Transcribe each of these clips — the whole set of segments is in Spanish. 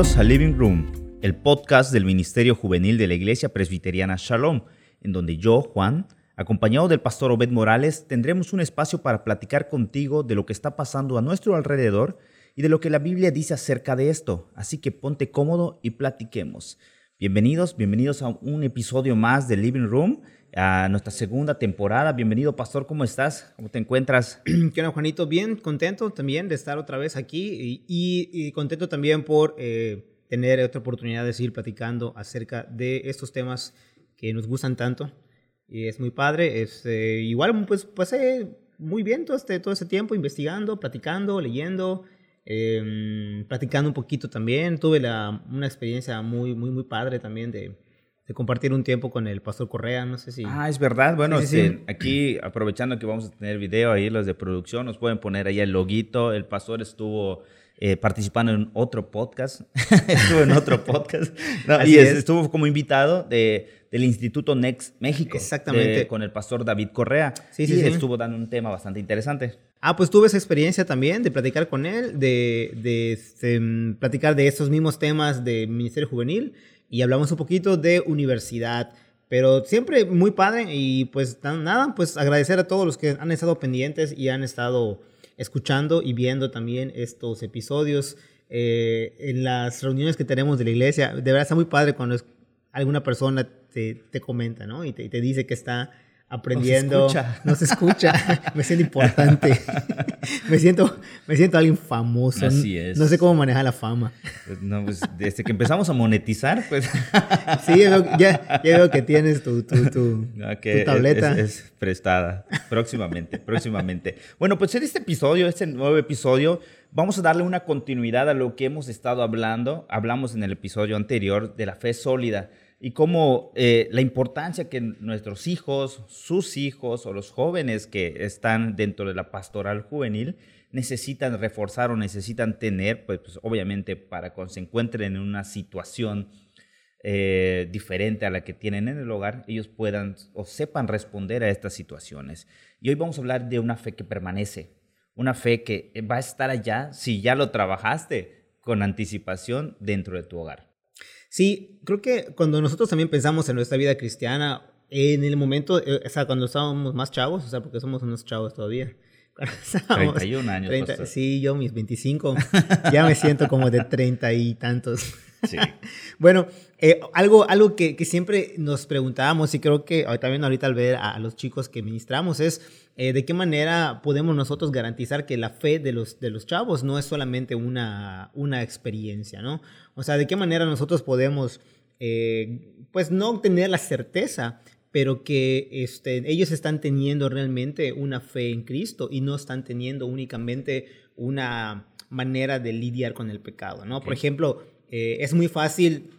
Bienvenidos a Living Room, el podcast del Ministerio Juvenil de la Iglesia Presbiteriana Shalom, en donde yo, Juan, acompañado del pastor Obed Morales, tendremos un espacio para platicar contigo de lo que está pasando a nuestro alrededor y de lo que la Biblia dice acerca de esto. Así que ponte cómodo y platiquemos. Bienvenidos, bienvenidos a un episodio más de Living Room, a nuestra segunda temporada. Bienvenido, pastor, ¿cómo estás? ¿Cómo te encuentras? ¿Qué onda, Juanito? Bien, contento también de estar otra vez aquí y, contento también por eh, tener otra oportunidad de seguir platicando acerca de estos temas que nos gustan tanto. Y es muy padre. Es, eh, igual, pues pasé muy bien todo este, todo ese tiempo investigando, platicando, leyendo. Eh, practicando un poquito también. Tuve una experiencia muy, muy, muy padre también de, de, compartir un tiempo con el pastor Correa, no sé si... Ah, es verdad. Bueno, este, aquí aprovechando que vamos a tener video ahí, los de producción, nos pueden poner ahí el loguito. El pastor estuvo... Eh, participando en otro podcast, estuvo en otro podcast, y estuvo como invitado de, del Instituto Next México. Exactamente. con el pastor David Correa. Sí, sí, y estuvo dando un tema bastante interesante. Ah, pues tuve esa experiencia también de platicar con él, de, de, este, platicar de estos mismos temas de Ministerio Juvenil y hablamos un poquito de universidad. Pero siempre muy padre y pues nada, pues agradecer a todos los que han estado pendientes y han estado escuchando y viendo también estos episodios eh, en las reuniones que tenemos de la iglesia. De verdad está muy padre cuando alguna persona te, te comenta, ¿no? Y te dice que está aprendiendo. No se escucha. me siento importante. me, siento, me siento alguien famoso. Así es. No sé cómo manejar la fama. Pues no, pues desde que empezamos a monetizar, pues. sí, ya, ya, veo que tienes tu, tu, tu, tableta. Es, prestada. Próximamente, próximamente. Bueno, pues en este episodio, este nuevo episodio, vamos a darle una continuidad a lo que hemos estado hablando. Hablamos en el episodio anterior de la fe sólida y cómo eh, la importancia que nuestros hijos, sus hijos o los jóvenes que están dentro de la pastoral juvenil necesitan reforzar o necesitan tener, pues, pues obviamente para cuando se encuentren en una situación eh, diferente a la que tienen en el hogar, ellos puedan o sepan responder a estas situaciones. Y hoy vamos a hablar de una fe que permanece, una fe que va a estar allá si ya lo trabajaste con anticipación dentro de tu hogar. Sí, creo que cuando nosotros también pensamos en nuestra vida cristiana, en el momento, eh, o sea, cuando estábamos más chavos, o sea, porque somos unos chavos todavía. 31 años. 30, sí, yo mis 25, ya me siento como de 30 y tantos. Sí. bueno, eh, algo, algo que, que, siempre nos preguntábamos y creo que también ahorita al ver a, los chicos que ministramos es eh, de qué manera podemos nosotros garantizar que la fe de los, de los chavos no es solamente una, una experiencia, ¿no? O sea, de qué manera nosotros podemos, eh, pues no tener la certeza, pero que este, ellos están teniendo realmente una fe en Cristo y no están teniendo únicamente una manera de lidiar con el pecado, ¿no? Por ejemplo, eh, es muy fácil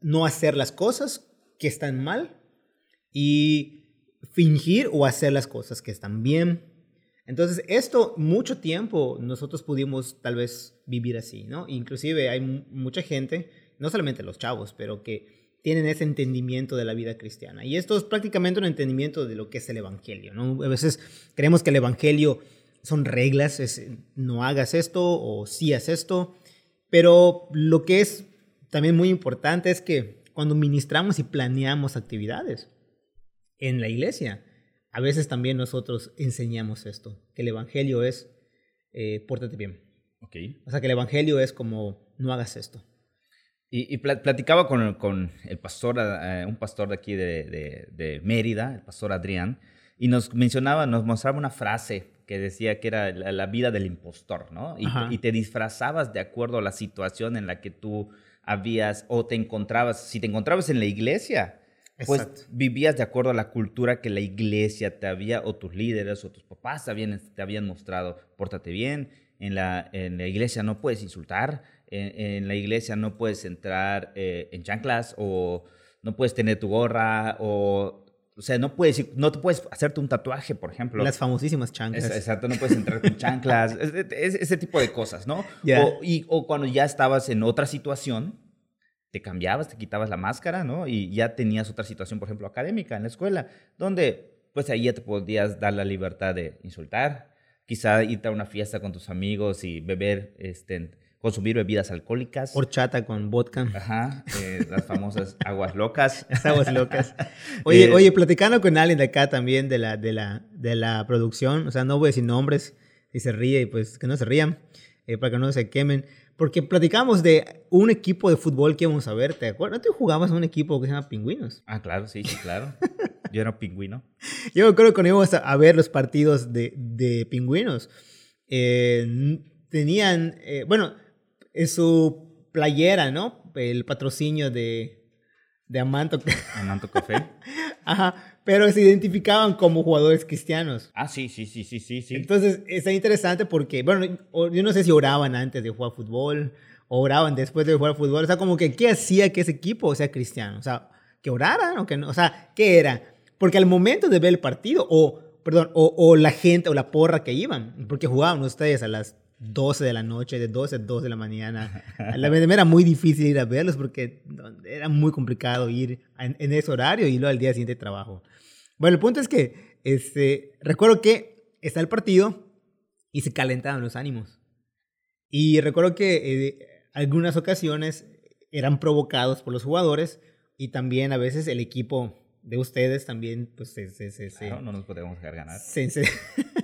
no hacer las cosas que están mal y fingir o hacer las cosas que están bien. Entonces, esto mucho tiempo nosotros pudimos tal vez vivir así, ¿no? Inclusive hay mucha gente, no solamente los chavos, pero que tienen ese entendimiento de la vida cristiana. Y esto es prácticamente un entendimiento de lo que es el Evangelio, ¿no? A veces creemos que el Evangelio son reglas, es no hagas esto o sí haz esto, pero lo que es también muy importante es que cuando ministramos y planeamos actividades en la iglesia, a veces también nosotros enseñamos esto, que el Evangelio es eh, pórtate bien. Okay. O sea, que el Evangelio es como no hagas esto. Y, platicaba con, con, el pastor, eh, un pastor de aquí de, de, Mérida, el pastor Adrián, y nos mencionaba, nos mostraba una frase que decía que era la, vida del impostor, ¿no? Y, y, te disfrazabas de acuerdo a la situación en la que tú habías o te encontrabas. Si te encontrabas en la iglesia, pues vivías de acuerdo a la cultura que la iglesia te había, o tus líderes, o tus papás te habían, te habían mostrado. Pórtate bien, en la, en la iglesia no puedes insultar, en, la iglesia no puedes entrar eh, en chanclas, o no puedes tener tu gorra, o o sea, no puedes, no te puedes hacerte un tatuaje, por ejemplo. Las famosísimas chanclas. exacto, no puedes entrar con chanclas. ese tipo de cosas, ¿no? O, y, o cuando ya estabas en otra situación, te cambiabas, te quitabas la máscara, ¿no? Y ya tenías otra situación, por ejemplo, académica en la escuela, donde pues ahí ya te podías dar la libertad de insultar, quizá irte a una fiesta con tus amigos y beber este, consumir bebidas alcohólicas. Horchata con vodka. Ajá, eh, las famosas aguas locas. aguas locas. Oye, oye, platicando con alguien de acá también de la, de, la, de la producción, o sea, no voy a decir nombres, y se ríe, y pues que no se rían, para que no se quemen. Porque platicamos de un equipo de fútbol que íbamos a ver, ¿te acuerdas? ¿No te jugabas en un equipo que se llama Pingüinos? Ah, claro, sí, sí, claro. Yo era pingüino. Yo creo que cuando íbamos a, ver los partidos de, de Pingüinos, eh, tenían, eh, bueno, en su playera, ¿no? El patrocinio de, de Amanto. Amanto Café. Ajá pero se identificaban como jugadores cristianos. Ah, sí, sí, sí, sí, sí. sí. Entonces, está interesante porque, bueno, yo no sé si oraban antes de jugar fútbol o oraban después de jugar fútbol. O sea, como que, ¿qué hacía que ese equipo sea cristiano? O sea, que oraran o que no. O sea, ¿qué era? Porque al momento de ver el partido, o, perdón, o, o la gente o la porra que iban, porque jugaban ustedes a las 12 de la noche, de 12 a 2 de la mañana. La verdad era muy difícil ir a verlos porque era muy complicado ir en, en ese horario y luego al día siguiente trabajo. Bueno, el punto es que este, recuerdo que está el partido y se calentaban los ánimos. Y recuerdo que eh, algunas ocasiones eran provocados por los jugadores y también a veces el equipo de ustedes también, pues se... se, se, no nos podemos dejar ganar. Se,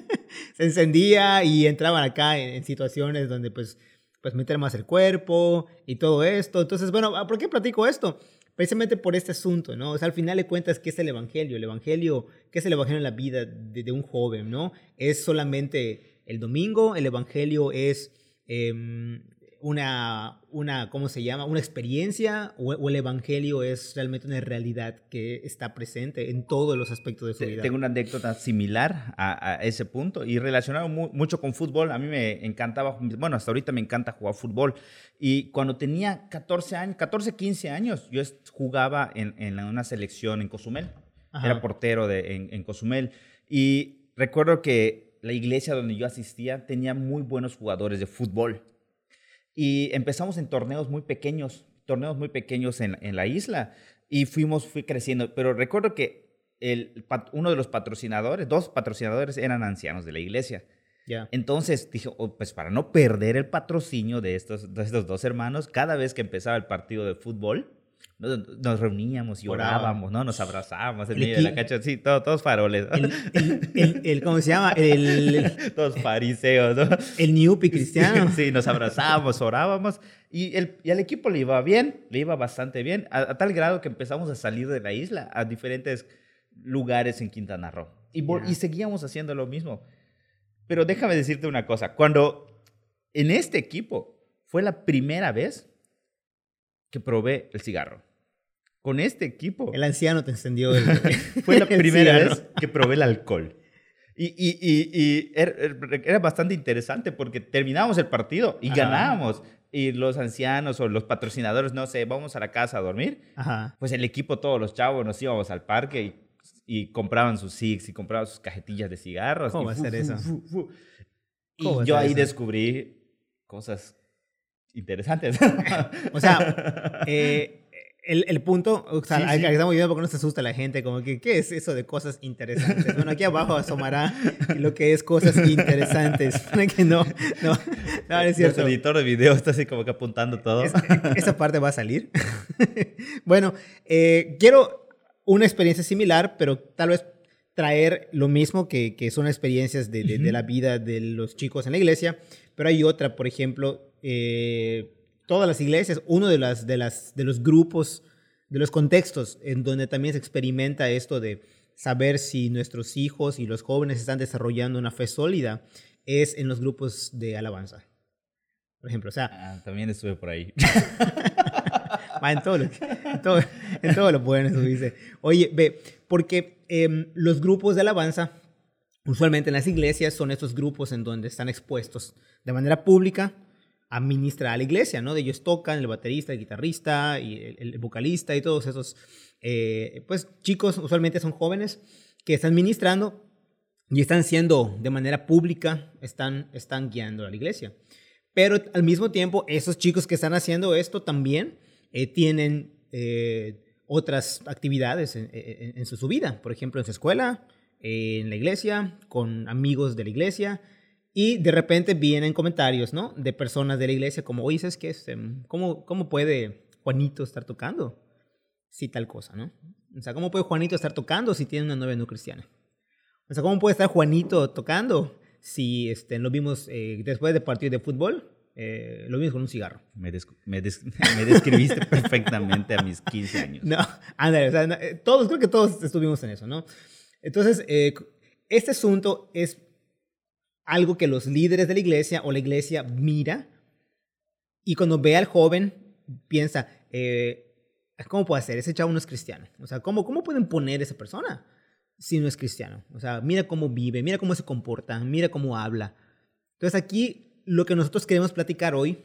encendía y entraban acá en, situaciones donde pues, pues meter más el cuerpo y todo esto. Entonces, bueno, ¿por qué platico esto? precisamente por este asunto, ¿no? O sea, al final de cuentas, ¿qué es el Evangelio? El Evangelio, ¿qué es el Evangelio en la vida de, un joven, ¿no? ¿Es solamente el domingo? ¿El Evangelio es em, una, una, ¿cómo se llama? Una experiencia o, el Evangelio es realmente una realidad que está presente en todos los aspectos de su vida. Tengo una anécdota similar a, ese punto y relacionado mucho con fútbol. A mí me encantaba, bueno, hasta ahorita me encanta jugar fútbol. Y cuando tenía 14 años, 14, 15 años, yo jugaba en, en una selección en Cozumel. Era portero de, en, en Cozumel. Y recuerdo que la iglesia donde yo asistía tenía muy buenos jugadores de fútbol. Y empezamos en torneos muy pequeños, torneos muy pequeños en, en la isla y fuimos fui creciendo. Pero recuerdo que el, uno de los patrocinadores, dos patrocinadores eran ancianos de la iglesia. Yeah. Entonces dije, oh, pues para no perder el patrocinio de estos, de estos dos hermanos, cada vez que empezaba el partido de fútbol, nos, reuníamos y orábamos, ¿no? Nos abrazábamos en medio de la cancha, sí, todos faroles. El, el, ¿Cómo se llama? El, todos fariseos, ¿no? El Niupi cristiano. Sí, nos abrazábamos, orábamos y, el, y al equipo le iba bien, le iba bastante bien, a, tal grado que empezamos a salir de la isla a diferentes lugares en Quintana Roo y, y seguíamos haciendo lo mismo. Pero déjame decirte una cosa, cuando en este equipo fue la primera vez que probé el cigarro con este equipo. El anciano te encendió. Fue la primera vez que probé el alcohol. Y, y, y, er, er, era, bastante interesante porque terminábamos el partido y ganábamos. Y los ancianos o los patrocinadores, no sé, vamos a la casa a dormir. Pues el equipo, todos los chavos, nos íbamos al parque y, compraban sus six y compraban sus cajetillas de cigarros. ¿Cómo va a ser eso? y yo ahí descubrí cosas interesantes. o sea, eh, el, el, punto, o sea, sí, estamos viendo porque no se asusta la gente, como que, ¿qué es eso de cosas interesantes? Bueno, aquí abajo asomará lo que es cosas interesantes. que no, no, no, es cierto. El editor de video está así como que apuntando todo. esa parte va a salir. bueno, eh, quiero una experiencia similar, pero tal vez traer lo mismo que, que son experiencias de, de, de, la vida de los chicos en la iglesia, pero hay otra, por ejemplo, eh, todas las iglesias, uno de, las, de, las, de los grupos, de los contextos en donde también se experimenta esto de saber si nuestros hijos y los jóvenes están desarrollando una fe sólida, es en los grupos de alabanza. Por ejemplo, o sea... Ah, también estuve por ahí. en todo lo, en todo, en todo lo bueno dice. Oye, ve, porque em, los grupos de alabanza, usualmente en las iglesias, son estos grupos en donde están expuestos de manera pública administra a la iglesia, ¿no? De ellos tocan, el baterista, el guitarrista, y el, vocalista y todos esos, eh, pues chicos usualmente son jóvenes que están ministrando y están siendo de manera pública, están, están guiando a la iglesia. Pero al mismo tiempo, esos chicos que están haciendo esto también eh, tienen eh, otras actividades en, en, su vida, por ejemplo, en su escuela, en la iglesia, con amigos de la iglesia, Y de repente vienen comentarios, ¿no? De personas de la iglesia como, oye, ¿sabes qué? Este, ¿Cómo, ¿Cómo puede Juanito estar tocando? Si tal cosa, ¿no? O sea, ¿cómo puede Juanito estar tocando si tiene una novia no cristiana? O sea, ¿cómo puede estar Juanito tocando si este, lo vimos eh, después de partido de fútbol? Eh, lo vimos con un cigarro. Me, me, describiste perfectamente a mis 15 años. No, ándale, o sea, eh, todos, creo que todos estuvimos en eso, ¿no? Entonces, este asunto es algo que los líderes de la iglesia o la iglesia mira y cuando ve al joven piensa, eh, ¿cómo puede ser? Ese chavo no es cristiano. O sea, ¿cómo, ¿cómo pueden poner esa persona si no es cristiano? O sea, mira cómo vive, mira cómo se comporta, mira cómo habla. Entonces aquí lo que nosotros queremos platicar hoy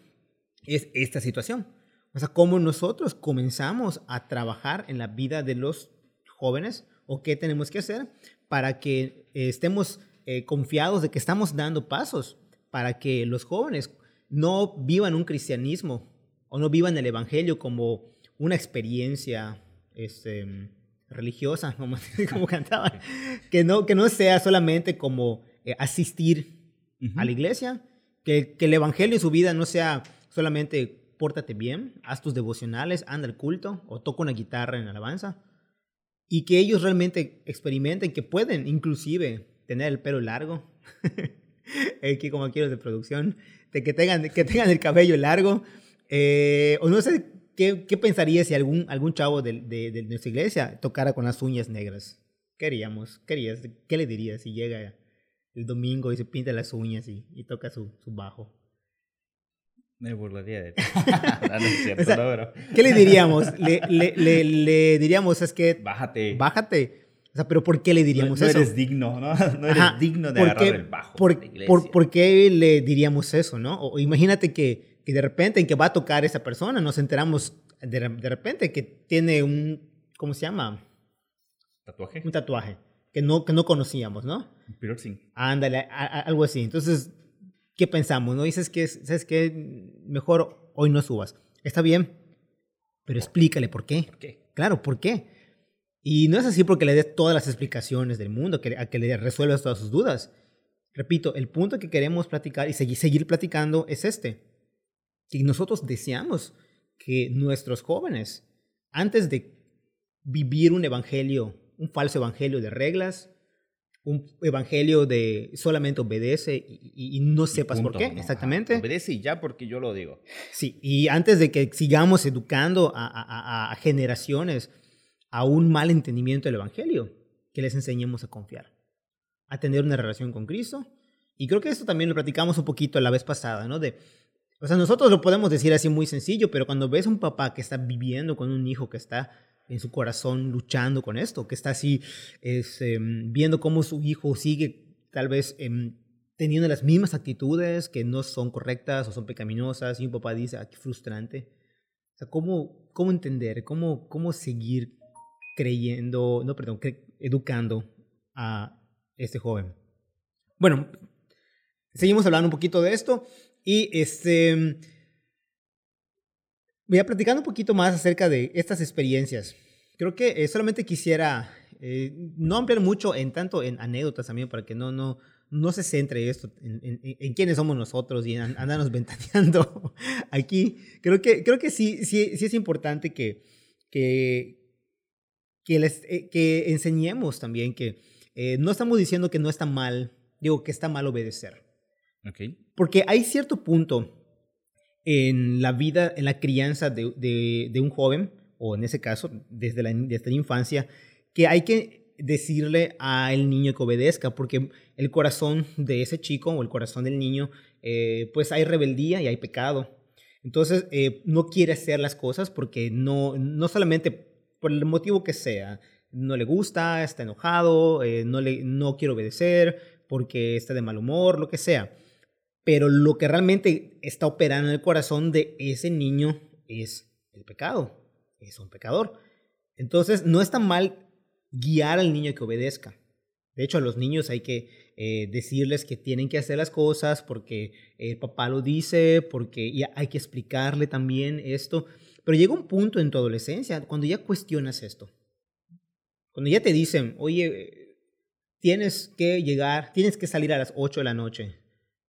es esta situación. O sea, cómo nosotros comenzamos a trabajar en la vida de los jóvenes o qué tenemos que hacer para que estemos eh, confiados de que estamos dando pasos para que los jóvenes no vivan un cristianismo o no vivan el evangelio como una experiencia este, religiosa, como, como cantaba, que no, que no sea solamente como eh, asistir a la iglesia, que, que el evangelio en su vida no sea solamente pórtate bien, haz tus devocionales, anda al culto o toca una guitarra en alabanza, y que ellos realmente experimenten que pueden inclusive tener el pelo largo, aquí como aquí los de producción, de que tengan, que tengan el cabello largo, eh, o no sé ¿qué, qué pensaría si algún, algún chavo de, de, nuestra iglesia tocara con las uñas negras? ¿Qué haríamos? ¿Qué, ¿Qué le dirías si llega el domingo y se pinta las uñas y, y toca su, su bajo? Me burlaría de ¿Qué le diríamos? Le, le, le, diríamos, es que... Bájate. Bájate. O sea, pero ¿por qué le diríamos eso? No eres digno, ¿no? No eres digno de agarrar el bajo. Por, por, por, qué le diríamos eso, no? O imagínate que, que, de repente en que va a tocar esa persona nos enteramos de, de repente que tiene un... ¿Cómo se llama? ¿Tatuaje? Un tatuaje que no, que no conocíamos, ¿no? Piercing. Ándale, algo así. Entonces ¿qué pensamos? ¿No dices que, ¿sabes qué? Mejor hoy no subas. Está bien, pero explícale por qué. ¿Por qué? Claro, ¿por qué? Y no es así porque le des todas las explicaciones del mundo, que, a que le resuelvas todas sus dudas. Repito, el punto que queremos platicar y seguir, seguir platicando es este. Si nosotros deseamos que nuestros jóvenes, antes de vivir un evangelio, un falso evangelio de reglas, un evangelio de solamente obedece y, no sepas por qué, exactamente. Obedece y ya porque yo lo digo. Sí, y antes de que sigamos educando a, generaciones a un mal entendimiento del evangelio, que les enseñemos a confiar, a tener una relación con Cristo. Y creo que esto también lo platicamos un poquito la vez pasada, ¿no? De, o sea, nosotros lo podemos decir así muy sencillo, pero cuando ves a un papá que está viviendo con un hijo que está en su corazón luchando con esto, que está así es, em, viendo cómo su hijo sigue tal vez em, teniendo las mismas actitudes que no son correctas o son pecaminosas y un papá dice, ah, qué frustrante. O sea, ¿cómo, cómo entender, cómo, cómo seguir creyendo, no, perdón, educando a este joven? Bueno, seguimos hablando un poquito de esto y este Voy a platicar un poquito más acerca de estas experiencias. Creo que eh, solamente quisiera eh, no ampliar mucho en tanto en anécdotas también para que no, no, no se centre esto en, en, quiénes somos nosotros y en andarnos ventaneando aquí. Creo que, creo que sí, sí, sí es importante que, que, que, les, eh, que enseñemos también que no estamos diciendo que no está mal, digo que está mal obedecer. Okay. Porque hay cierto punto en la vida, en la crianza de, de, un joven, o en ese caso, desde la, desde la infancia, que hay que decirle al niño que obedezca, porque el corazón de ese chico o el corazón del niño, eh, pues hay rebeldía y hay pecado. Entonces, eh, no quiere hacer las cosas porque no, no solamente por el motivo que sea, no le gusta, está enojado, eh, no, le, no quiere obedecer, porque está de mal humor, lo que sea pero lo que realmente está operando en el corazón de ese niño es el pecado, es un pecador. Entonces, no está mal guiar al niño que obedezca. De hecho, a los niños hay que eh, decirles que tienen que hacer las cosas porque el papá lo dice, porque hay que explicarle también esto. Pero llega un punto en tu adolescencia cuando ya cuestionas esto. Cuando ya te dicen, oye, tienes que llegar, tienes que salir a las 8 de la noche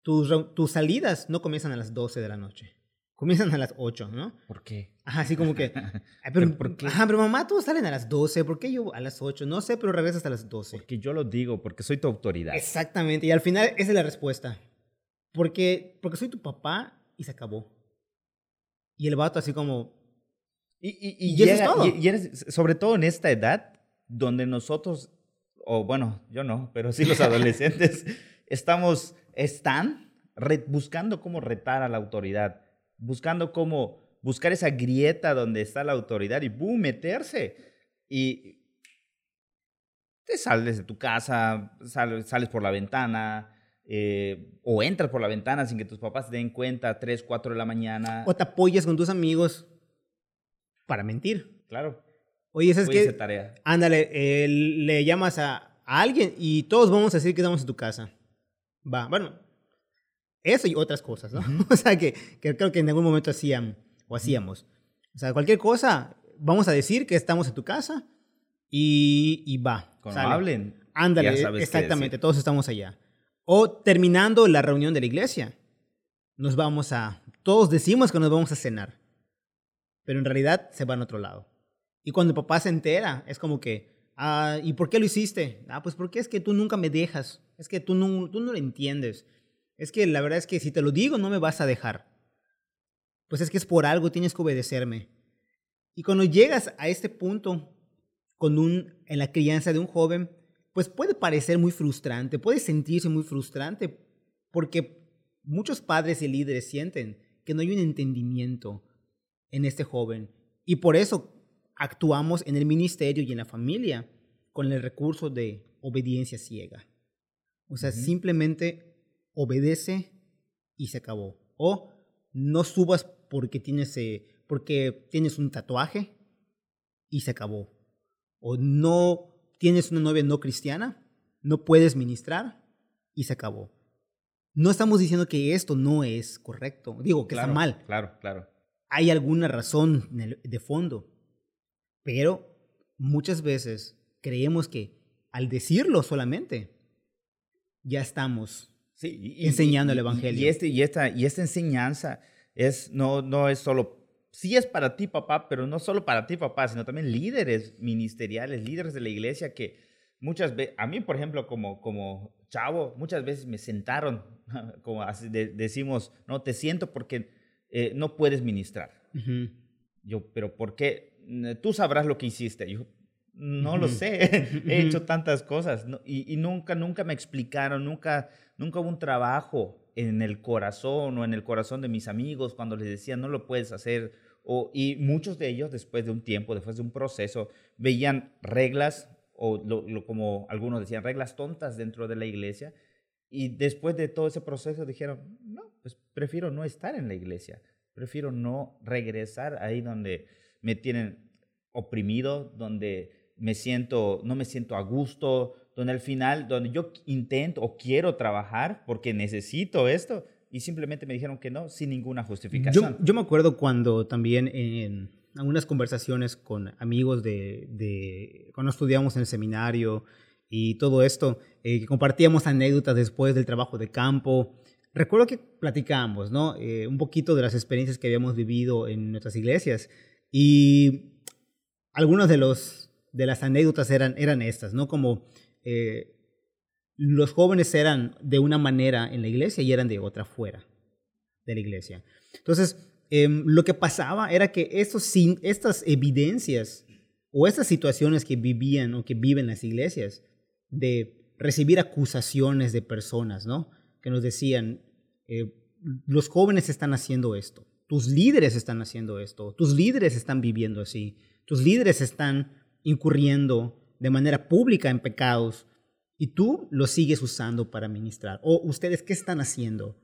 tus, tus salidas no comienzan a las 12 de la noche. Comienzan a las 8, ¿no? ¿Por qué? Ajá, así como que. pero, ¿Por qué? Ajá, pero mamá, todos salen a las 12. ¿Por qué yo a las 8? No sé, pero regresas a las 12. Porque yo lo digo, porque soy tu autoridad. Exactamente. Y al final, esa es la respuesta. Porque, porque soy tu papá y se acabó. Y el vato, así como. Y, y, y, y todo. Y, eres, sobre todo en esta edad, donde nosotros, o bueno, yo no, pero sí los adolescentes, estamos, están buscando cómo retar a la autoridad buscando cómo buscar esa grieta donde está la autoridad y ¡boom! meterse. Y te sales de tu casa, sales, por la ventana, eh, o entras por la ventana sin que tus papás te den cuenta a 3, 4 de la mañana. O te apoyas con tus amigos para mentir. Claro. Oye, ¿sabes qué? tarea. Ándale, eh, le llamas a, a, alguien y todos vamos a decir que estamos en tu casa. Va, bueno, eso y otras cosas, ¿no? o sea, que, que, creo que en algún momento hacían o hacíamos. O sea, cualquier cosa, vamos a decir que estamos en tu casa y, y va. Cuando hablen. Ándale, exactamente, todos estamos allá. O terminando la reunión de la iglesia, nos vamos a, todos decimos que nos vamos a cenar, pero en realidad se van a otro lado. Y cuando el papá se entera, es como que, ah, ¿y por qué lo hiciste? Ah, pues porque es que tú nunca me dejas, es que tú no, tú no lo entiendes. Es que la verdad es que si te lo digo no me vas a dejar. Pues es que es por algo, tienes que obedecerme. Y cuando llegas a este punto con un, en la crianza de un joven, pues puede parecer muy frustrante, puede sentirse muy frustrante, porque muchos padres y líderes sienten que no hay un entendimiento en este joven. Y por eso actuamos en el ministerio y en la familia con el recurso de obediencia ciega. O sea, simplemente obedece y se acabó. O no subas porque tienes, eh, porque tienes un tatuaje y se acabó. O no tienes una novia no cristiana, no puedes ministrar y se acabó. No estamos diciendo que esto no es correcto, digo que está mal. Claro, claro. Hay alguna razón de fondo, pero muchas veces creemos que al decirlo solamente ya estamos Sí, enseñando el Evangelio. Y, este, y, esta, y esta enseñanza es, no, no es solo, sí es para ti papá, pero no solo para ti papá, sino también líderes ministeriales, líderes de la iglesia que muchas veces, a mí por ejemplo como, como chavo, muchas veces me sentaron, como así decimos, no, te siento porque eh, no puedes ministrar. Yo, pero ¿por qué? Tú sabrás lo que hiciste. Yo, no lo sé, he hecho tantas cosas y, y, nunca, nunca me explicaron, nunca Nunca hubo un trabajo en el corazón o en el corazón de mis amigos cuando les decía, no lo puedes hacer. O, y muchos de ellos, después de un tiempo, después de un proceso, veían reglas, o lo, como algunos decían, reglas tontas dentro de la iglesia. Y después de todo ese proceso dijeron, no, pues prefiero no estar en la iglesia, prefiero no regresar ahí donde me tienen oprimido, donde me siento, no me siento a gusto, donde al final, donde yo intento o quiero trabajar porque necesito esto, y simplemente me dijeron que no, sin ninguna justificación. Yo, me acuerdo cuando también en algunas conversaciones con amigos de, de cuando estudiamos en el seminario y todo esto, eh, que compartíamos anécdotas después del trabajo de campo. Recuerdo que platicábamos, ¿no? Eh, un poquito de las experiencias que habíamos vivido en nuestras iglesias y algunas de, los, de las anécdotas eran, eran estas, ¿no? Como eh, los jóvenes eran de una manera en la iglesia y eran de otra fuera de la iglesia. Entonces, em, lo que pasaba era que estos, estas evidencias o estas situaciones que vivían o que viven las iglesias de recibir acusaciones de personas, ¿no? Que nos decían, eh, los jóvenes están haciendo esto, tus líderes están haciendo esto, tus líderes están viviendo así, tus líderes están incurriendo de manera pública en pecados y tú lo sigues usando para ministrar. O ustedes, ¿qué están haciendo?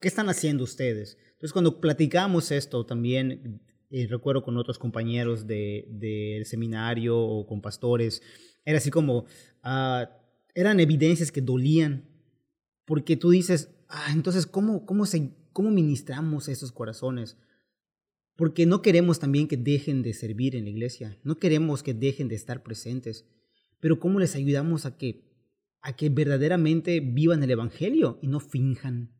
¿Qué están haciendo ustedes? Entonces, cuando platicamos esto también, eh, recuerdo con otros compañeros del de, seminario o con pastores, era así como, ah, eran evidencias que dolían, porque tú dices, ah, entonces, ¿cómo, cómo, se, ¿cómo ministramos esos corazones? Porque no queremos también que dejen de servir en la iglesia, no queremos que dejen de estar presentes, pero ¿cómo les ayudamos a que, a que verdaderamente vivan el Evangelio y no finjan?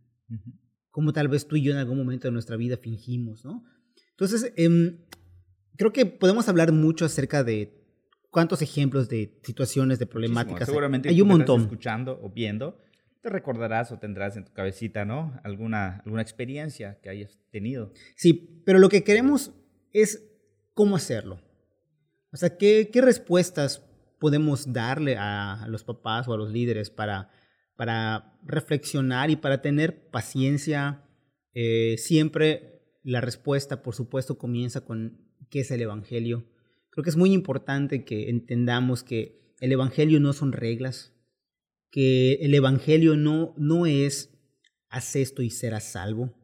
como tal vez tú y yo en algún momento de nuestra vida fingimos, ¿no? Entonces, em, creo que podemos hablar mucho acerca de cuántos ejemplos de situaciones, de problemáticas. Seguramente hay un montón. escuchando o viendo, te recordarás o tendrás en tu cabecita, ¿no? Alguna, alguna experiencia que hayas tenido. Sí, pero lo que queremos es cómo hacerlo. O sea, ¿qué, qué respuestas podemos darle a, los papás o a los líderes para, para reflexionar y para tener paciencia? Eh, siempre la respuesta, por supuesto, comienza con qué es el Evangelio. Creo que es muy importante que entendamos que el Evangelio no son reglas, que el Evangelio no, no es haz esto y serás salvo.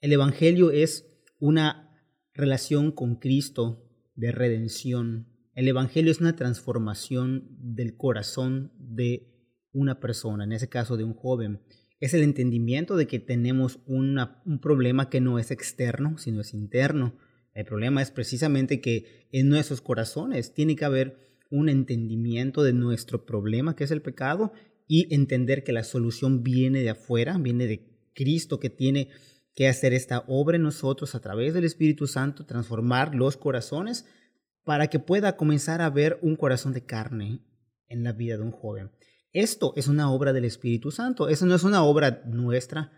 El Evangelio es una relación con Cristo de redención. El Evangelio es una transformación del corazón de una persona, en ese caso de un joven. Es el entendimiento de que tenemos un problema que no es externo, sino es interno. El problema es precisamente que en nuestros corazones tiene que haber un entendimiento de nuestro problema, que es el pecado, y entender que la solución viene de afuera, viene de Cristo que tiene que hacer esta obra en nosotros a través del Espíritu Santo, transformar los corazones para que pueda comenzar a ver un corazón de carne en la vida de un joven. Esto es una obra del Espíritu Santo, eso no es una obra nuestra,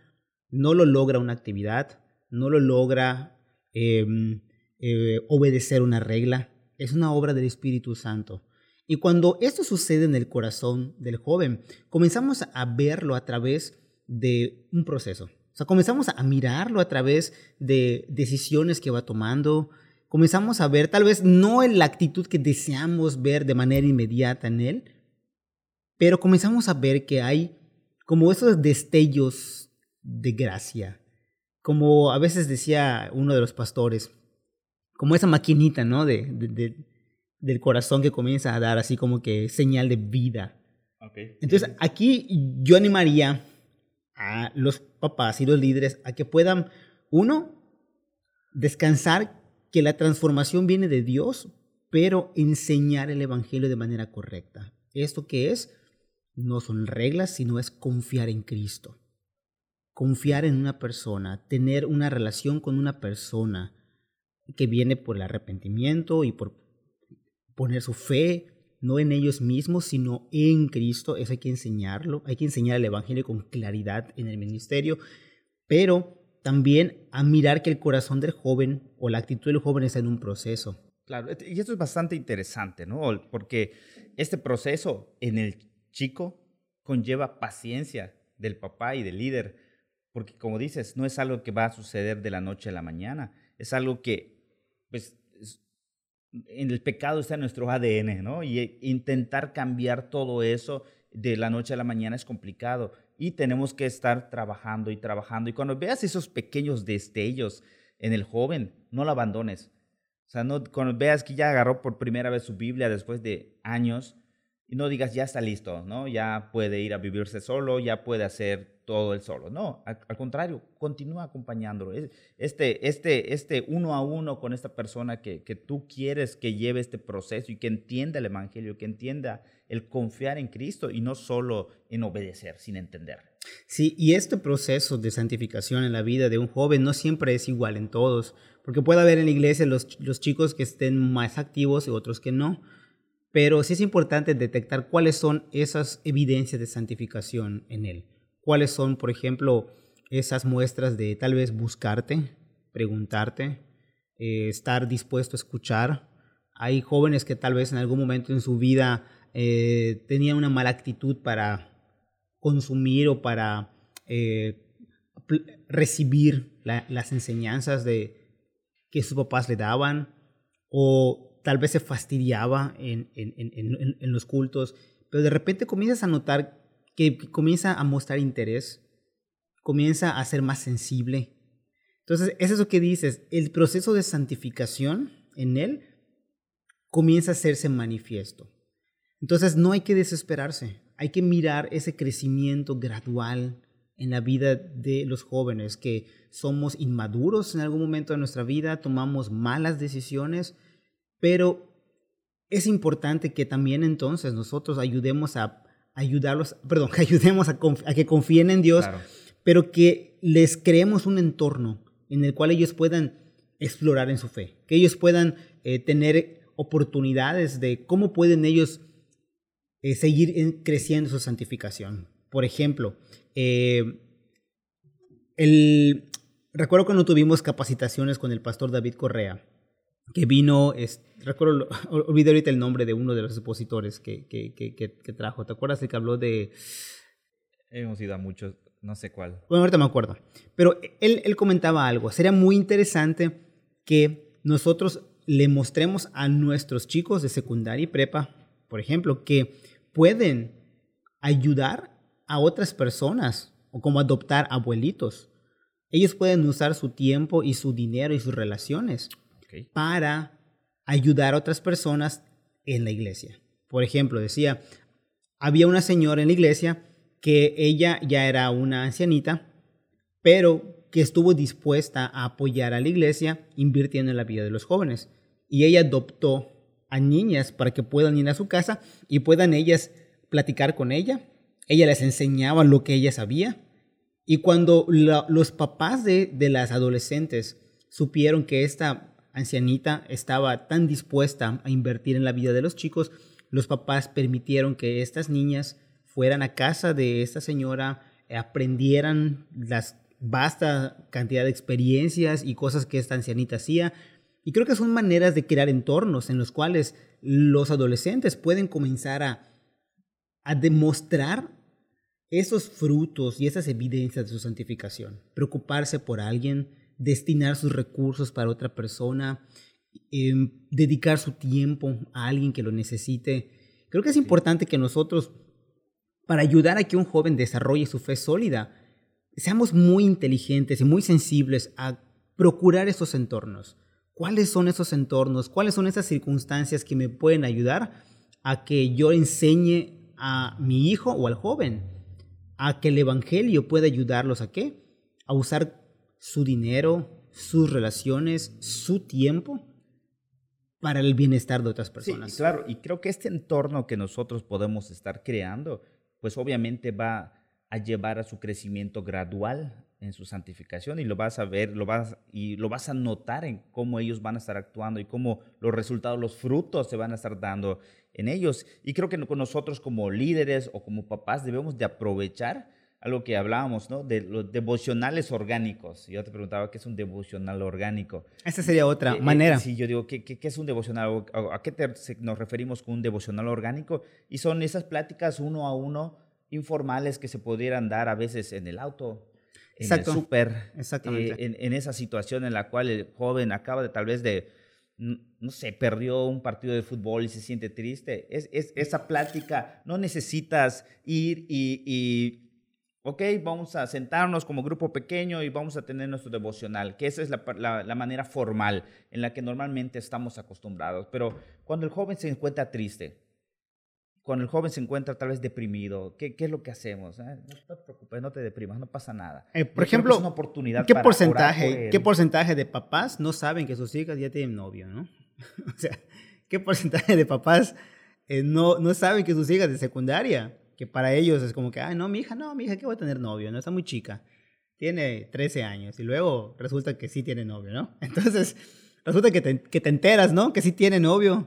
no lo logra una actividad, no lo logra em, eh, obedecer una regla, es una obra del Espíritu Santo. Y cuando esto sucede en el corazón del joven, comenzamos a verlo a través de un proceso. O sea, comenzamos a mirarlo a través de decisiones que va tomando. Comenzamos a ver, tal vez no en la actitud que deseamos ver de manera inmediata en él, pero comenzamos a ver que hay como esos destellos de gracia. Como a veces decía uno de los pastores, como esa maquinita, ¿no? De, del corazón que comienza a dar así como que señal de vida. Entonces, aquí yo animaría a los papás y los líderes a que puedan, uno, descansar que la transformación viene de Dios, pero enseñar el Evangelio de manera correcta. ¿Esto qué es? No son reglas, sino es confiar en Cristo. Confiar en una persona, tener una relación con una persona que viene por el arrepentimiento y por poner su fe no en ellos mismos, sino en Cristo. Eso hay que enseñarlo. Hay que enseñar el Evangelio con claridad en el ministerio, pero también a mirar que el corazón del joven o la actitud del joven está en un proceso. Claro, y esto es bastante interesante, ¿no? Porque este proceso en el chico conlleva paciencia del papá y del líder, porque como dices, no es algo que va a suceder de la noche a la mañana, es algo que pues en el pecado está nuestro ADN, ¿no? Y eh, intentar cambiar todo eso de la noche a la mañana es complicado y tenemos que estar trabajando y trabajando. Y cuando veas esos pequeños destellos en el joven, no lo abandones. O sea, no, cuando veas que ya agarró por primera vez su Biblia después de años, y no digas, ya está listo, ¿no? Ya puede ir a vivirse solo, ya puede hacer todo él solo. No, al, contrario, continúa acompañándolo. Este, este, este uno a uno con esta persona que, que tú quieres que lleve este proceso y que entienda el Evangelio, que entienda el confiar en Cristo y no solo en obedecer sin entender. Sí, y este proceso de santificación en la vida de un joven no siempre es igual en todos, porque puede haber en la iglesia los, los chicos que estén más activos y otros que no. Pero sí es importante detectar cuáles son esas evidencias de santificación en él. Cuáles son, por ejemplo, esas muestras de tal vez buscarte, preguntarte, eh, estar dispuesto a escuchar. Hay jóvenes que tal vez en algún momento en su vida eh, tenían una mala actitud para consumir o para eh, recibir las enseñanzas de, que sus papás le daban o tal vez se fastidiaba en, los cultos, pero de repente comienzas a notar que comienza a mostrar interés, comienza a ser más sensible. Entonces, es eso que dices, el proceso de santificación en él comienza a hacerse manifiesto. Entonces, no hay que desesperarse, hay que mirar ese crecimiento gradual en la vida de los jóvenes, que somos inmaduros en algún momento de nuestra vida, tomamos malas decisiones, pero es importante que también entonces nosotros ayudemos a ayudarlos, perdón, que ayudemos a, que confíen en Dios, pero que les creemos un entorno en el cual ellos puedan explorar en su fe, que ellos puedan eh, tener oportunidades de cómo pueden ellos eh, seguir creciendo su santificación. Por ejemplo, eh, el, recuerdo cuando tuvimos capacitaciones con el pastor David Correa, que vino, es, recuerdo, olvidé ahorita el nombre de uno de los expositores que, que, que, que trajo. ¿Te acuerdas el que habló de... Hemos ido a muchos, no sé cuál. Bueno, ahorita me acuerdo. Pero él, él comentaba algo. Sería muy interesante que nosotros le mostremos a nuestros chicos de secundaria y prepa, por ejemplo, que pueden ayudar a otras personas o como adoptar abuelitos. Ellos pueden usar su tiempo y su dinero y sus relaciones para ayudar a otras personas en la iglesia. Por ejemplo, decía, había una señora en la iglesia que ella ya era una ancianita, pero que estuvo dispuesta a apoyar a la iglesia invirtiendo en la vida de los jóvenes. Y ella adoptó a niñas para que puedan ir a su casa y puedan ellas platicar con ella. Ella les enseñaba lo que ella sabía. Y cuando los papás de, de las adolescentes supieron que esta ancianita estaba tan dispuesta a invertir en la vida de los chicos, los papás permitieron que estas niñas fueran a casa de esta señora, eh, aprendieran las vasta cantidad de experiencias y cosas que esta ancianita hacía. Y creo que son maneras de crear entornos en los cuales los adolescentes pueden comenzar a, a demostrar esos frutos y esas evidencias de su santificación. Preocuparse por alguien, destinar sus recursos para otra persona, em, dedicar su tiempo a alguien que lo necesite. Creo que es importante que nosotros para ayudar a que un joven desarrolle su fe sólida, seamos muy inteligentes y muy sensibles a procurar esos entornos. ¿Cuáles son esos entornos? ¿Cuáles son esas circunstancias que me pueden ayudar a que yo enseñe a mi hijo o al joven a que el Evangelio pueda ayudarlos a qué? A usar su dinero, sus relaciones, su tiempo para el bienestar de otras personas. Sí, claro, y creo que este entorno que nosotros podemos estar creando pues obviamente va a llevar a su crecimiento gradual en su santificación y lo vas a ver, lo vas y lo vas a notar en cómo ellos van a estar actuando y cómo los resultados, los frutos se van a estar dando en ellos. Y creo que con nosotros como líderes o como papás debemos de aprovechar algo que hablábamos, ¿no? De los devocionales orgánicos. Yo te preguntaba qué es un devocional orgánico. Esa sería otra eh, eh, manera. sí, yo digo, ¿qué, ¿qué, es un devocional? ¿A qué nos referimos con un devocional orgánico? Y son esas pláticas uno a uno informales que se pudieran dar a veces en el auto, en el súper, eh, en, en, esa situación en la cual el joven acaba de tal vez de, no sé, perdió un partido de fútbol y se siente triste. Es, es esa plática, no necesitas ir y ok, vamos a sentarnos como grupo pequeño y vamos a tener nuestro devocional, que esa es la, manera formal en la que normalmente estamos acostumbrados. Pero cuando el joven se encuentra triste, cuando el joven se encuentra tal vez deprimido, ¿qué, es lo que hacemos? Eh, no te preocupes, no te deprimas, no pasa nada. Eh, por ejemplo, una oportunidad ¿qué, porcentaje, ¿qué porcentaje de papás no saben que sus hijas ya tienen novio? ¿no? o sea, ¿qué porcentaje de papás eh, no, no saben que sus hijas de secundaria que para ellos es como que, ay, no, mi hija, no, mi hija, ¿qué voy a tener novio? No, está muy chica. Tiene 13 años y luego resulta que sí tiene novio, ¿no? Entonces, resulta que te, que te enteras, ¿no? Que sí tiene novio.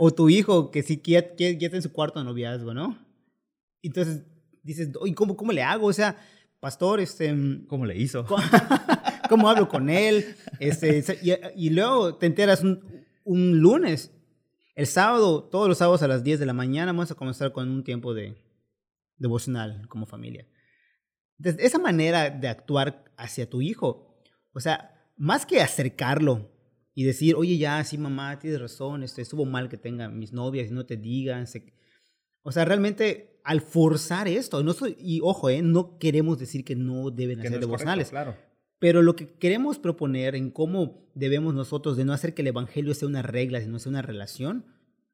O tu hijo que sí ya, ya está en su cuarto de noviazgo, ¿no? Entonces dices, ¿y cómo, cómo le hago? O sea, pastor, este... ¿Cómo le hizo? ¿Cómo, hablo con él? Este, y, luego te enteras un, un lunes el sábado, todos los sábados a las 10 de la mañana, vamos a comenzar con un tiempo de devocional como familia. Desde esa manera de actuar hacia tu hijo, o sea, más que acercarlo y decir, oye, ya, sí, mamá, tienes razón, este, estuvo mal que tenga mis novias y no te digan. O sea, realmente al forzar esto, no soy, y ojo, eh, no queremos decir que no deben hacer devocionales. claro. Pero lo que queremos proponer en cómo debemos nosotros de no hacer que el Evangelio sea una regla, sino sea una relación,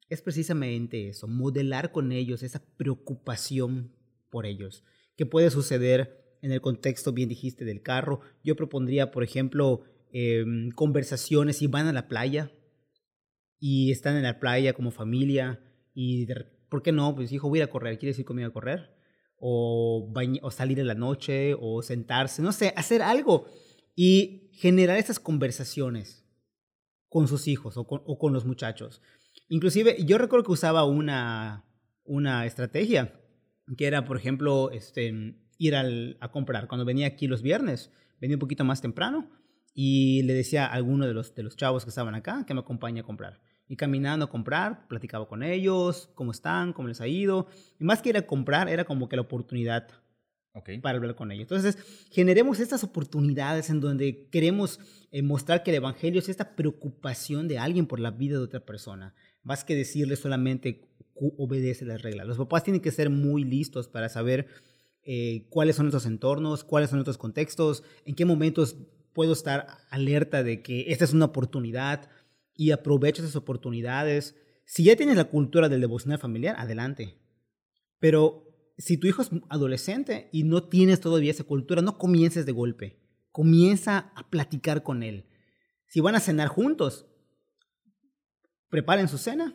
es precisamente eso, modelar con ellos esa preocupación por ellos. ¿Qué puede suceder en el contexto, bien dijiste, del carro? Yo propondría, por ejemplo, em, conversaciones y van a la playa y están en la playa como familia y, ¿por qué no? Pues hijo, voy a a correr, ¿quieres ir conmigo a correr? o, o salir en la noche o sentarse, no sé, hacer algo y generar esas conversaciones con sus hijos o con, los muchachos. Inclusive yo recuerdo que usaba una, una estrategia que era, por ejemplo, este, ir a comprar. Cuando venía aquí los viernes, venía un poquito más temprano y le decía a alguno de los, de los chavos que estaban acá que me acompañe a comprar. Y caminando a comprar, platicaba con ellos, cómo están, cómo les ha ido. Y más que ir a comprar, era como que la oportunidad para hablar con ellos. Entonces, generemos estas oportunidades en donde queremos eh, mostrar que el Evangelio es esta preocupación de alguien por la vida de otra persona, más que decirle solamente obedece las reglas. Los papás tienen que ser muy listos para saber eh, cuáles son nuestros entornos, cuáles son nuestros contextos, en qué momentos puedo estar alerta de que esta es una oportunidad y aprovecho esas oportunidades. Si ya tienes la cultura del devocional familiar, adelante. Pero si tu hijo es adolescente y no tienes todavía esa cultura, no comiences de golpe. Comienza a platicar con él. Si van a cenar juntos, preparen su cena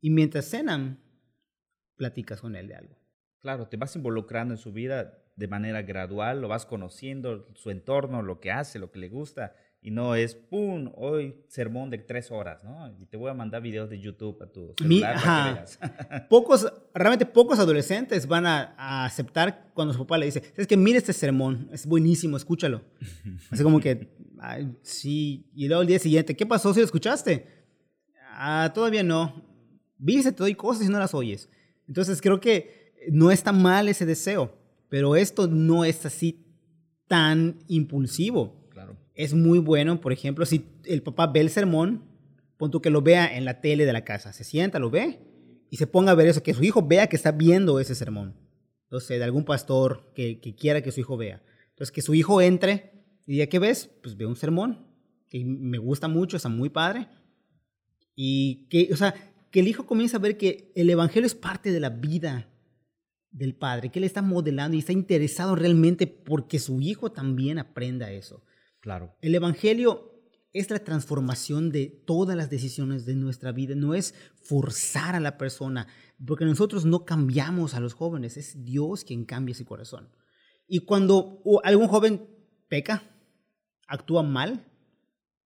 y mientras cenan, platicas con él de algo. Claro, te vas involucrando en su vida de manera gradual, lo vas conociendo, su entorno, lo que hace, lo que le gusta, y no es, ¡pum!, hoy sermón de tres horas, ¿no? Y te voy a mandar videos de YouTube a tu celular para que Pocos, realmente pocos adolescentes van a, aceptar cuando su papá le dice, es que mire este sermón, es buenísimo, escúchalo. Así como que, sí, y luego el día siguiente, ¿qué pasó si lo escuchaste? Ah, todavía no. Viste, te doy cosas y no las oyes. Entonces creo que no está mal ese deseo, pero esto no es así tan impulsivo es muy bueno, por ejemplo, si el papá ve el sermón, pon tú que lo vea en la tele de la casa, se sienta, lo ve y se ponga a ver eso, que su hijo vea que está viendo ese sermón. Entonces, de algún pastor que, quiera que su hijo vea. Entonces, que su hijo entre y diga, ¿qué ves? Pues ve un sermón que me gusta mucho, está muy padre. Y que, o sea, que el hijo comience a ver que el evangelio es parte de la vida del padre, que él está modelando y está interesado realmente porque su hijo también aprenda eso. Claro. El Evangelio es la transformación de todas las decisiones de nuestra vida, no es forzar a la persona, porque nosotros no cambiamos a los jóvenes, es Dios quien cambia ese corazón. Y cuando algún joven peca, actúa mal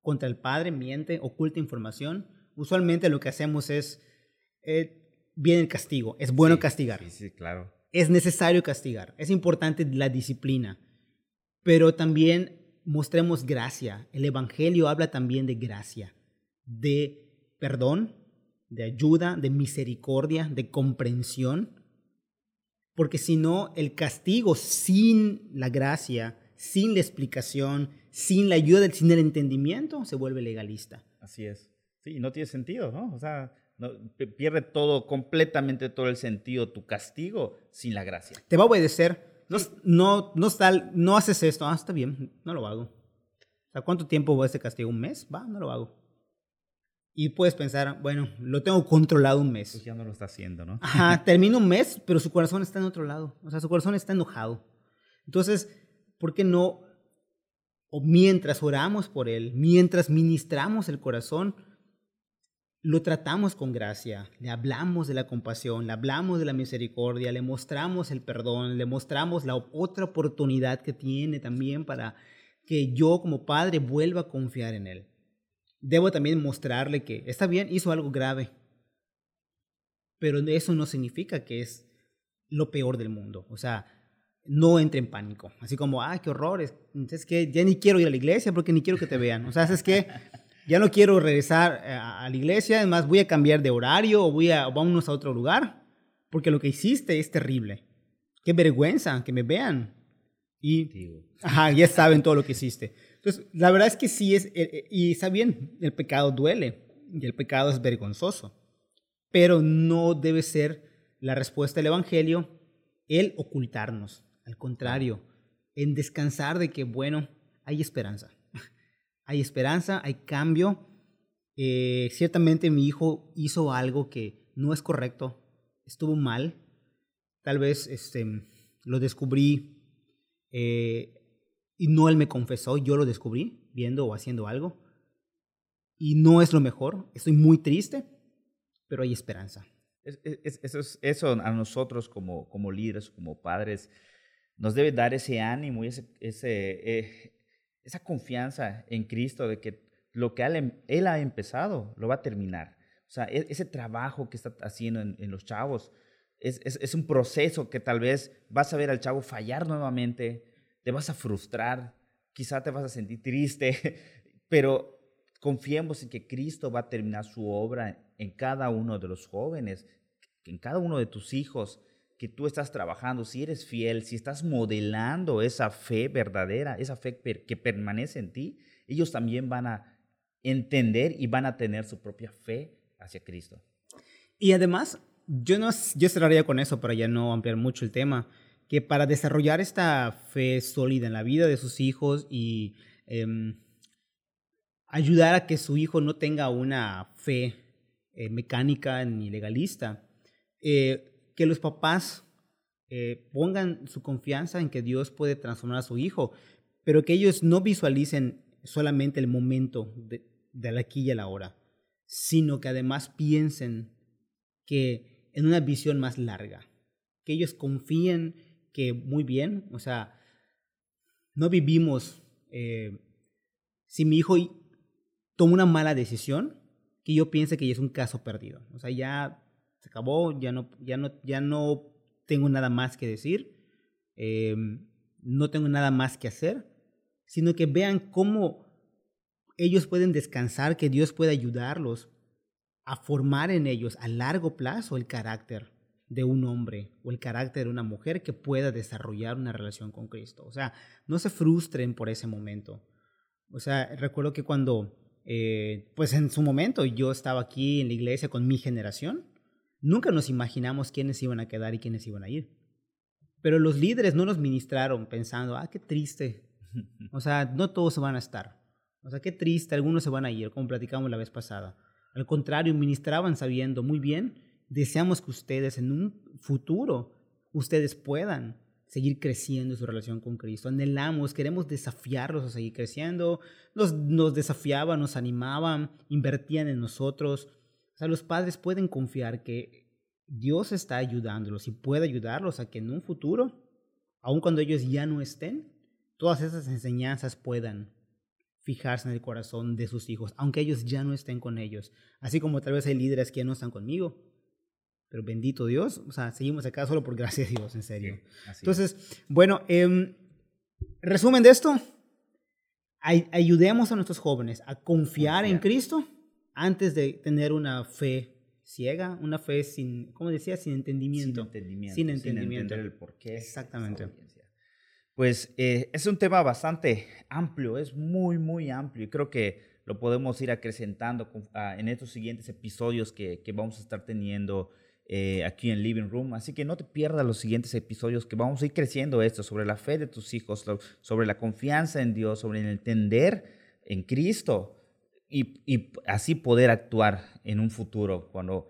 contra el padre, miente, oculta información, usualmente lo que hacemos es, eh, viene el castigo, es bueno castigar. Sí, sí, claro. Es necesario castigar, es importante la disciplina, pero también mostremos gracia. El Evangelio habla también de gracia, de perdón, de ayuda, de misericordia, de comprensión. Porque si no, el castigo sin la gracia, sin la explicación, sin la ayuda, sin el entendimiento, se vuelve legalista. Así es. Sí, no tiene sentido, ¿no? O sea, pierde todo, completamente todo el sentido, tu castigo sin la gracia. Te va a obedecer, no, no, no, no haces esto, ah, está bien, no lo hago. ¿A cuánto tiempo va este castigo? ¿Un mes? Va, no lo hago. Y puedes pensar, bueno, lo tengo controlado un mes. Pues ya no lo está haciendo, ¿no? Ajá, termina un mes, pero su corazón está en otro lado. O sea, su corazón está enojado. Entonces, ¿por qué no? O mientras oramos por él, mientras ministramos el corazón, lo tratamos con gracia, le hablamos de la compasión, le hablamos de la misericordia, le mostramos el perdón, le mostramos la otra oportunidad que tiene también para que yo como padre vuelva a confiar en él. Debo también mostrarle que está bien, hizo algo grave, pero eso no significa que es lo peor del mundo. O sea, no entre en pánico. Así como, ah, qué horror, es que ya ni quiero ir a la iglesia porque ni quiero que te vean. O sea, es que ya no quiero regresar eh, a la iglesia, además voy a cambiar de horario o voy a, vámonos a otro lugar, porque lo que hiciste es terrible. Qué vergüenza que me vean. Y ajá, ya saben todo lo que hiciste. Entonces, la verdad es que sí es, eh, eh, y está bien, el pecado duele y el pecado es vergonzoso, pero no debe ser la respuesta del Evangelio el ocultarnos. Al contrario, en descansar de que, bueno, hay esperanza hay esperanza, hay cambio. Eh, ciertamente mi hijo hizo algo que no es correcto, estuvo mal. Tal vez este, lo descubrí eh, y no él me confesó, yo lo descubrí viendo o haciendo algo. Y no es lo mejor, estoy muy triste, pero hay esperanza. eso, a nosotros como, como líderes, como padres, nos debe dar ese ánimo y ese, ese, esa confianza en Cristo de que lo que él, ha empezado lo va a terminar. O sea, e, ese trabajo que está haciendo en, en los chavos es, es, es, un proceso que tal vez vas a ver al chavo fallar nuevamente, te vas a frustrar, quizá te vas a sentir triste, pero confiemos en que Cristo va a terminar su obra en cada uno de los jóvenes, en cada uno de tus hijos que tú estás trabajando, si eres fiel, si estás modelando esa fe verdadera, esa fe que permanece en ti, ellos también van a entender y van a tener su propia fe hacia Cristo. Y además, yo, no, yo cerraría con eso para ya no ampliar mucho el tema, que para desarrollar esta fe sólida en la vida de sus hijos y em, ayudar a que su hijo no tenga una fe eh, mecánica ni legalista, eh, que los papás eh, pongan su confianza en que Dios puede transformar a su hijo, pero que ellos no visualicen solamente el momento de, la aquí y la hora, sino que además piensen que en una visión más larga, que ellos confíen que muy bien, o sea, no vivimos, eh, si mi hijo toma una mala decisión, que yo piense que ya es un caso perdido, o sea, ya se acabó, ya no, ya no, ya no tengo nada más que decir, em, no tengo nada más que hacer, sino que vean cómo ellos pueden descansar, que Dios puede ayudarlos a formar en ellos a largo plazo el carácter de un hombre o el carácter de una mujer que pueda desarrollar una relación con Cristo. O sea, no se frustren por ese momento. O sea, recuerdo que cuando, eh, pues en su momento yo estaba aquí en la iglesia con mi generación, Nunca nos imaginamos quiénes iban a quedar y quiénes iban a ir. Pero los líderes no nos ministraron pensando, ah, qué triste. O sea, no todos van a estar. O sea, qué triste, algunos se van a ir, como platicamos la vez pasada. Al contrario, ministraban sabiendo muy bien, deseamos que ustedes en un futuro, ustedes puedan seguir creciendo en su relación con Cristo. Anhelamos, queremos desafiarlos a seguir creciendo. Nos, nos desafiaban, nos animaban, invertían en nosotros. O sea, los padres pueden confiar que Dios está ayudándolos y puede ayudarlos a que en un futuro, aun cuando ellos ya no estén, todas esas enseñanzas puedan fijarse en el corazón de sus hijos, aunque ellos ya no estén con ellos. Así como tal vez hay líderes que ya no están conmigo. Pero bendito Dios, o sea, seguimos acá solo por gracia de Dios, en serio. Entonces, bueno, eh, resumen de esto, ayudemos a nuestros jóvenes a confiar. en Cristo antes de tener una fe ciega, una fe sin, ¿cómo decía? Sin entendimiento. Sin entendimiento. Sin, entendimiento. entender el porqué. Exactamente. Pues eh, es un tema bastante amplio, es muy, muy amplio. Y creo que lo podemos ir acrecentando ah, en estos siguientes episodios que, que vamos a estar teniendo eh, aquí en Living Room. Así que no te pierdas los siguientes episodios que vamos a ir creciendo esto sobre la fe de tus hijos, sobre la confianza en Dios, sobre el entender en Cristo y, así poder actuar en un futuro cuando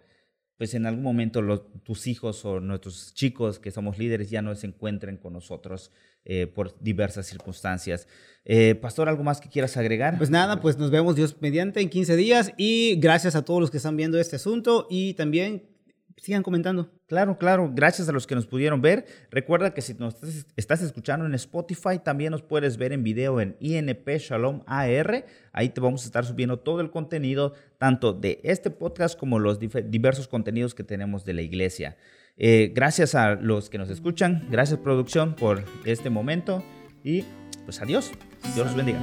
pues en algún momento tus hijos o nuestros chicos que somos líderes ya no se encuentren con nosotros eh, por diversas circunstancias. Eh, Pastor, ¿algo más que quieras agregar? Pues nada, pues nos vemos Dios mediante en 15 días y gracias a todos los que están viendo este asunto y también sigan comentando. Claro, claro. Gracias a los que nos pudieron ver. Recuerda que si nos estás escuchando en Spotify, también nos puedes ver en video en INP Shalom AR. Ahí te vamos a estar subiendo todo el contenido, tanto de este podcast como los diversos contenidos que tenemos de la iglesia. Eh, gracias a los que nos escuchan. Gracias, producción, por este momento. Y pues adiós. Dios los bendiga.